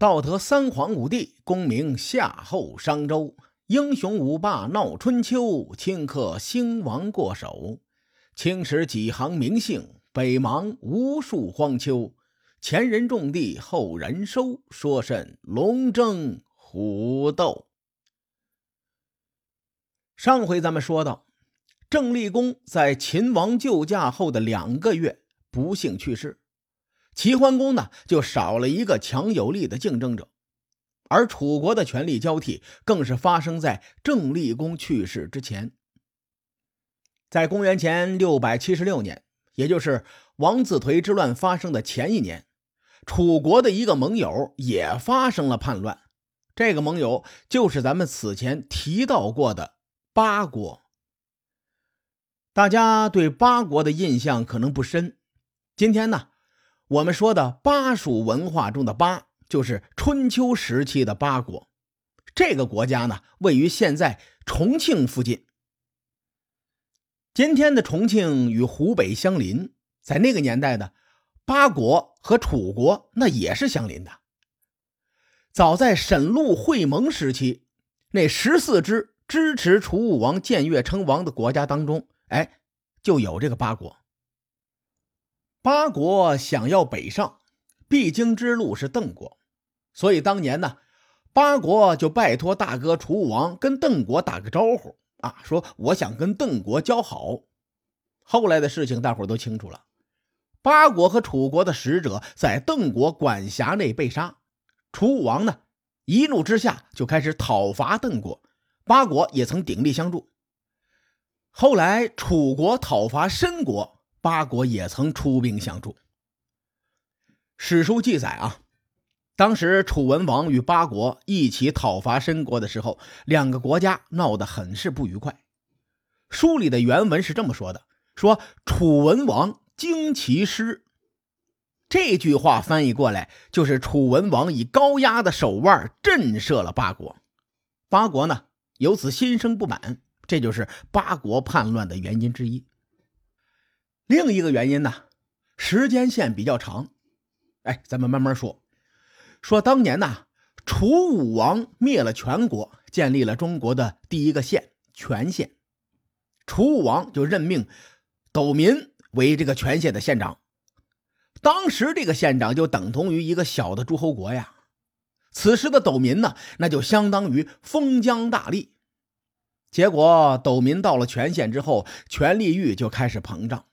道德三皇五帝，功名夏后商周，英雄五霸闹春秋，顷刻兴亡过手。青史几行名姓，北邙无数荒丘。前人种地，后人收，说甚龙争虎斗？上回咱们说到，郑立功在秦王救驾后的两个月不幸去世。齐桓公呢，就少了一个强有力的竞争者，而楚国的权力交替更是发生在郑立公去世之前。在公元前六百七十六年，也就是王子颓之乱发生的前一年，楚国的一个盟友也发生了叛乱。这个盟友就是咱们此前提到过的八国。大家对八国的印象可能不深，今天呢。我们说的巴蜀文化中的巴，就是春秋时期的巴国。这个国家呢，位于现在重庆附近。今天的重庆与湖北相邻，在那个年代呢，巴国和楚国那也是相邻的。早在沈陆会盟时期，那十四支支持楚武王建越称王的国家当中，哎，就有这个八国。八国想要北上，必经之路是邓国，所以当年呢，八国就拜托大哥楚武王跟邓国打个招呼啊，说我想跟邓国交好。后来的事情大伙都清楚了，八国和楚国的使者在邓国管辖内被杀，楚武王呢一怒之下就开始讨伐邓国，八国也曾鼎力相助。后来楚国讨伐申国。八国也曾出兵相助。史书记载啊，当时楚文王与八国一起讨伐申国的时候，两个国家闹得很是不愉快。书里的原文是这么说的：“说楚文王惊其师。”这句话翻译过来就是楚文王以高压的手腕震慑了八国，八国呢由此心生不满，这就是八国叛乱的原因之一。另一个原因呢，时间线比较长，哎，咱们慢慢说。说当年呢，楚武王灭了全国，建立了中国的第一个县——全县。楚武王就任命斗民为这个全县的县长。当时这个县长就等同于一个小的诸侯国呀。此时的斗民呢，那就相当于封疆大吏。结果斗民到了全县之后，权力欲就开始膨胀。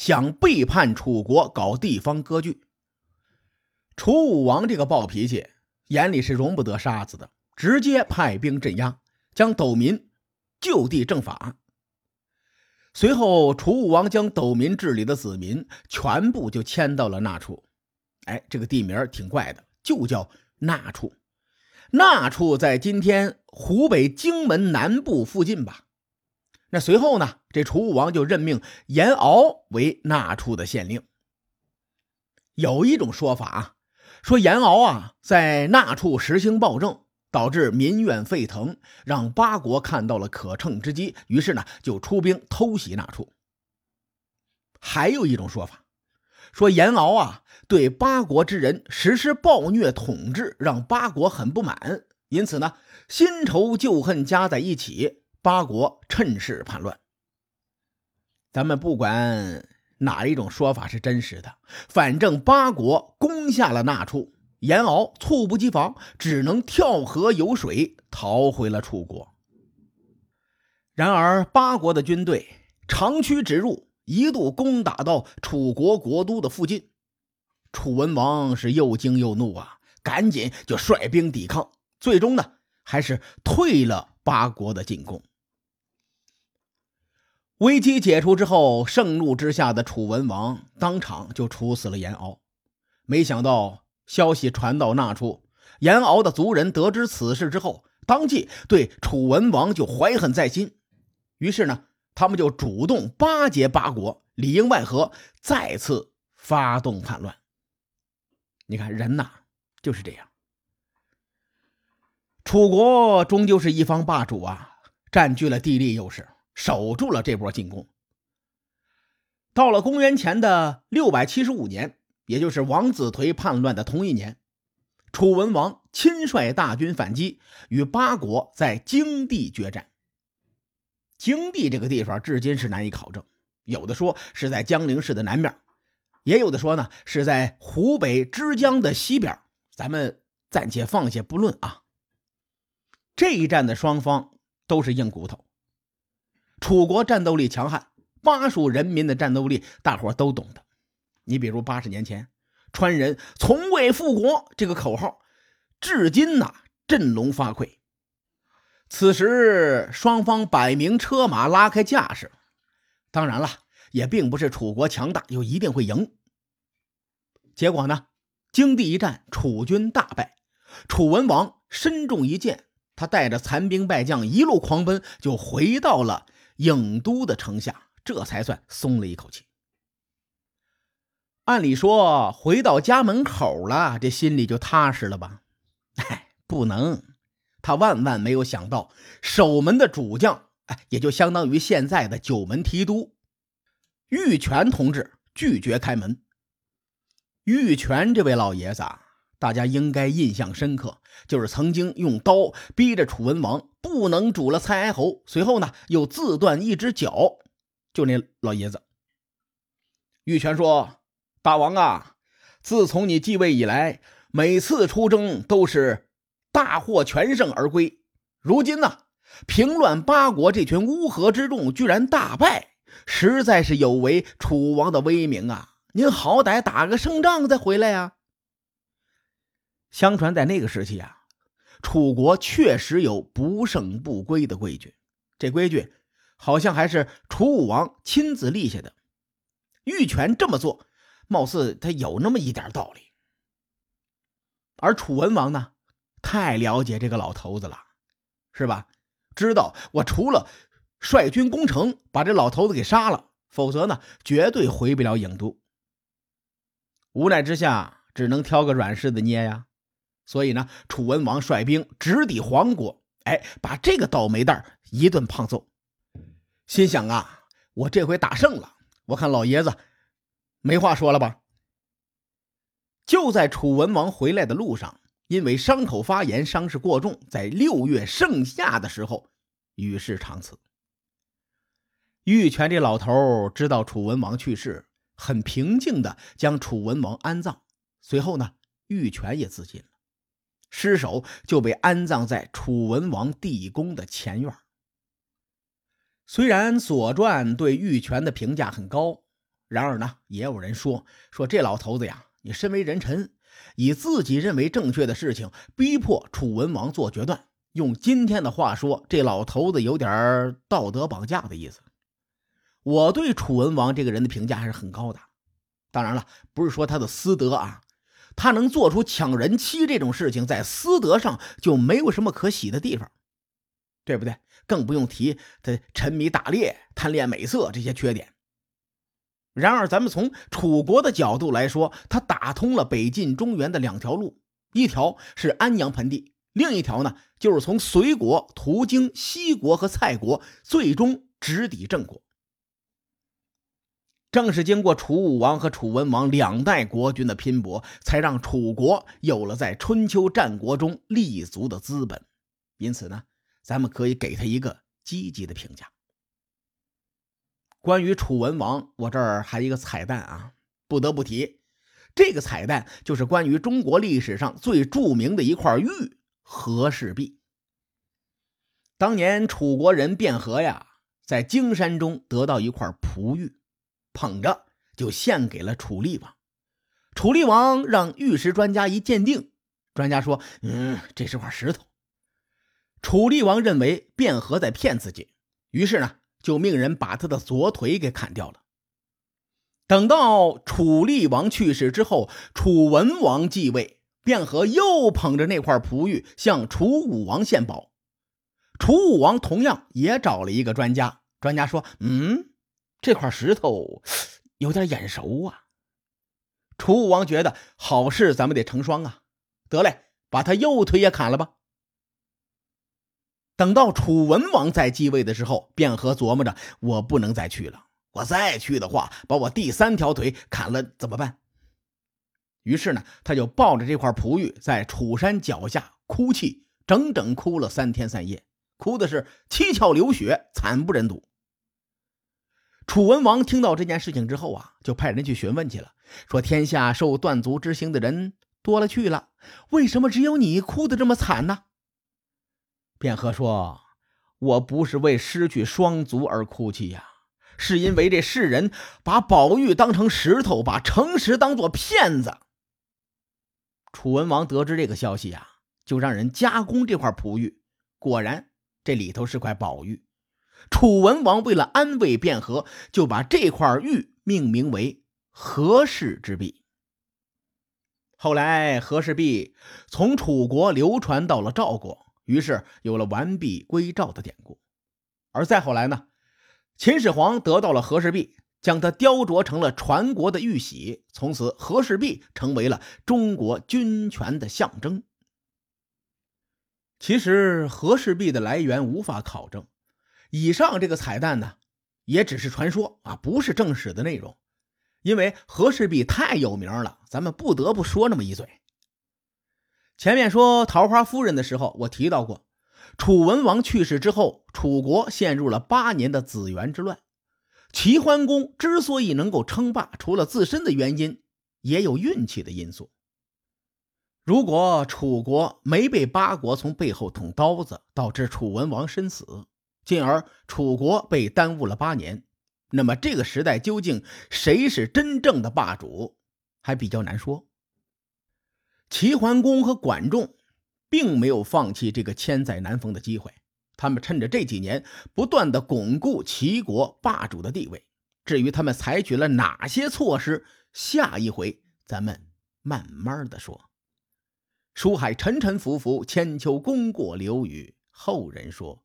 想背叛楚国，搞地方割据。楚武王这个暴脾气，眼里是容不得沙子的，直接派兵镇压，将斗民就地正法。随后，楚武王将斗民治理的子民全部就迁到了那处。哎，这个地名挺怪的，就叫那处。那处在今天湖北荆门南部附近吧。那随后呢？这楚武王就任命严敖为那处的县令。有一种说法啊，说严敖啊在那处实行暴政，导致民怨沸腾，让八国看到了可乘之机，于是呢就出兵偷袭那处。还有一种说法，说严敖啊对八国之人实施暴虐统治，让八国很不满，因此呢新仇旧恨加在一起。八国趁势叛乱，咱们不管哪一种说法是真实的，反正八国攻下了那处，严敖猝不及防，只能跳河游水逃回了楚国。然而，八国的军队长驱直入，一度攻打到楚国国都的附近，楚文王是又惊又怒啊，赶紧就率兵抵抗，最终呢，还是退了八国的进攻。危机解除之后，盛怒之下的楚文王当场就处死了严敖。没想到消息传到那处，严敖的族人得知此事之后，当即对楚文王就怀恨在心。于是呢，他们就主动巴结八国，里应外合，再次发动叛乱。你看人呐，就是这样。楚国终究是一方霸主啊，占据了地利优势。守住了这波进攻。到了公元前的六百七十五年，也就是王子颓叛乱的同一年，楚文王亲率大军反击，与八国在荆地决战。荆地这个地方至今是难以考证，有的说是在江陵市的南边，也有的说呢是在湖北枝江的西边。咱们暂且放下不论啊。这一战的双方都是硬骨头，楚国战斗力强悍，巴蜀人民的战斗力大伙都懂的。你比如八十年前。川人从未复国这个口号，至今呐振聋发聩。此时双方摆明车马拉开架势，当然了，也并不是楚国强大就一定会赢。结果呢，荆地一战，楚军大败，楚文王身中一箭，他带着残兵败将一路狂奔，就回到了郢都的城下，这才算松了一口气。按理说，回到家门口了，这心里就踏实了吧？哎，不能，他万万没有想到，守门的主将，哎，也就相当于现在的九门提督玉泉同志拒绝开门。玉泉这位老爷子啊，大家应该印象深刻，就是曾经用刀逼着楚文王不能主了蔡哀侯，随后呢，又自断一只脚，就那老爷子。玉泉说。大王啊，自从你继位以来，每次出征都是大获全胜而归。如今呢，平乱八国这群乌合之众居然大败，实在是有违楚王的威名啊！您好歹打个胜仗再回来呀。相传在那个时期啊，楚国确实有不胜不归的规矩，这规矩好像还是楚武王亲自立下的。玉泉这么做。貌似他有那么一点道理，而楚文王呢，太了解这个老头子了，是吧？知道我除了率军攻城，把这老头子给杀了，否则呢，绝对回不了郢都。无奈之下，只能挑个软柿子捏呀。所以呢，楚文王率兵直抵黄国，哎，把这个倒霉蛋一顿胖揍。心想啊，我这回打胜了，我看老爷子。没话说了吧？就在楚文王回来的路上，因为伤口发炎，伤势过重，在六月盛夏的时候与世长辞。玉泉这老头知道楚文王去世，很平静的将楚文王安葬。随后呢，玉泉也自尽了，尸首就被安葬在楚文王地宫的前院。虽然《左传》对玉泉的评价很高。然而呢，也有人说说这老头子呀，你身为人臣，以自己认为正确的事情逼迫楚文王做决断。用今天的话说，这老头子有点道德绑架的意思。我对楚文王这个人的评价还是很高的。当然了，不是说他的私德啊，他能做出抢人妻这种事情，在私德上就没有什么可喜的地方，对不对？更不用提他沉迷打猎、贪恋美色这些缺点。然而，咱们从楚国的角度来说，他打通了北进中原的两条路，一条是安阳盆地，另一条呢，就是从隋国途经西国和蔡国，最终直抵郑国。正是经过楚武王和楚文王两代国君的拼搏，才让楚国有了在春秋战国中立足的资本。因此呢，咱们可以给他一个积极的评价。关于楚文王，我这儿还一个彩蛋啊，不得不提。这个彩蛋就是关于中国历史上最著名的一块玉——和氏璧。当年楚国人卞和呀，在荆山中得到一块璞玉，捧着就献给了楚厉王。楚厉王让玉石专家一鉴定，专家说：“嗯，这是块石头。”楚厉王认为卞和在骗自己，于是呢。就命人把他的左腿给砍掉了。等到楚厉王去世之后，楚文王继位，卞和又捧着那块璞玉向楚武王献宝。楚武王同样也找了一个专家，专家说：“嗯，这块石头有点眼熟啊。”楚武王觉得好事咱们得成双啊，得嘞，把他右腿也砍了吧。等到楚文王在继位的时候，卞和琢磨着：我不能再去了，我再去的话，把我第三条腿砍了怎么办？于是呢，他就抱着这块璞玉在楚山脚下哭泣，整整哭了三天三夜，哭的是七窍流血，惨不忍睹。楚文王听到这件事情之后啊，就派人去询问去了，说：“天下受断足之刑的人多了去了，为什么只有你哭得这么惨呢？”卞和说：“我不是为失去双足而哭泣呀，是因为这世人把宝玉当成石头，把诚实当做骗子。”楚文王得知这个消息呀，就让人加工这块璞玉，果然这里头是块宝玉。楚文王为了安慰卞和，就把这块玉命名为和氏之璧。后来和氏璧从楚国流传到了赵国，于是有了完璧归赵的典故。而再后来呢，秦始皇得到了和氏璧，将它雕琢成了传国的玉玺，从此和氏璧成为了中国君权的象征。其实和氏璧的来源无法考证。以上这个彩蛋呢，也只是传说啊，不是正史的内容。因为和氏璧太有名了，咱们不得不说那么一嘴。前面说桃花夫人的时候，我提到过，楚文王去世之后，楚国陷入了八年的子元之乱。齐桓公之所以能够称霸，除了自身的原因，也有运气的因素。如果楚国没被八国从背后捅刀子，导致楚文王身死。进而楚国被耽误了八年，那么这个时代究竟谁是真正的霸主，还比较难说。齐桓公和管仲并没有放弃这个千载难逢的机会，他们趁着这几年不断的巩固齐国霸主的地位。至于他们采取了哪些措施，下一回咱们慢慢的说。书海沉沉浮浮，千秋功过留与后人说。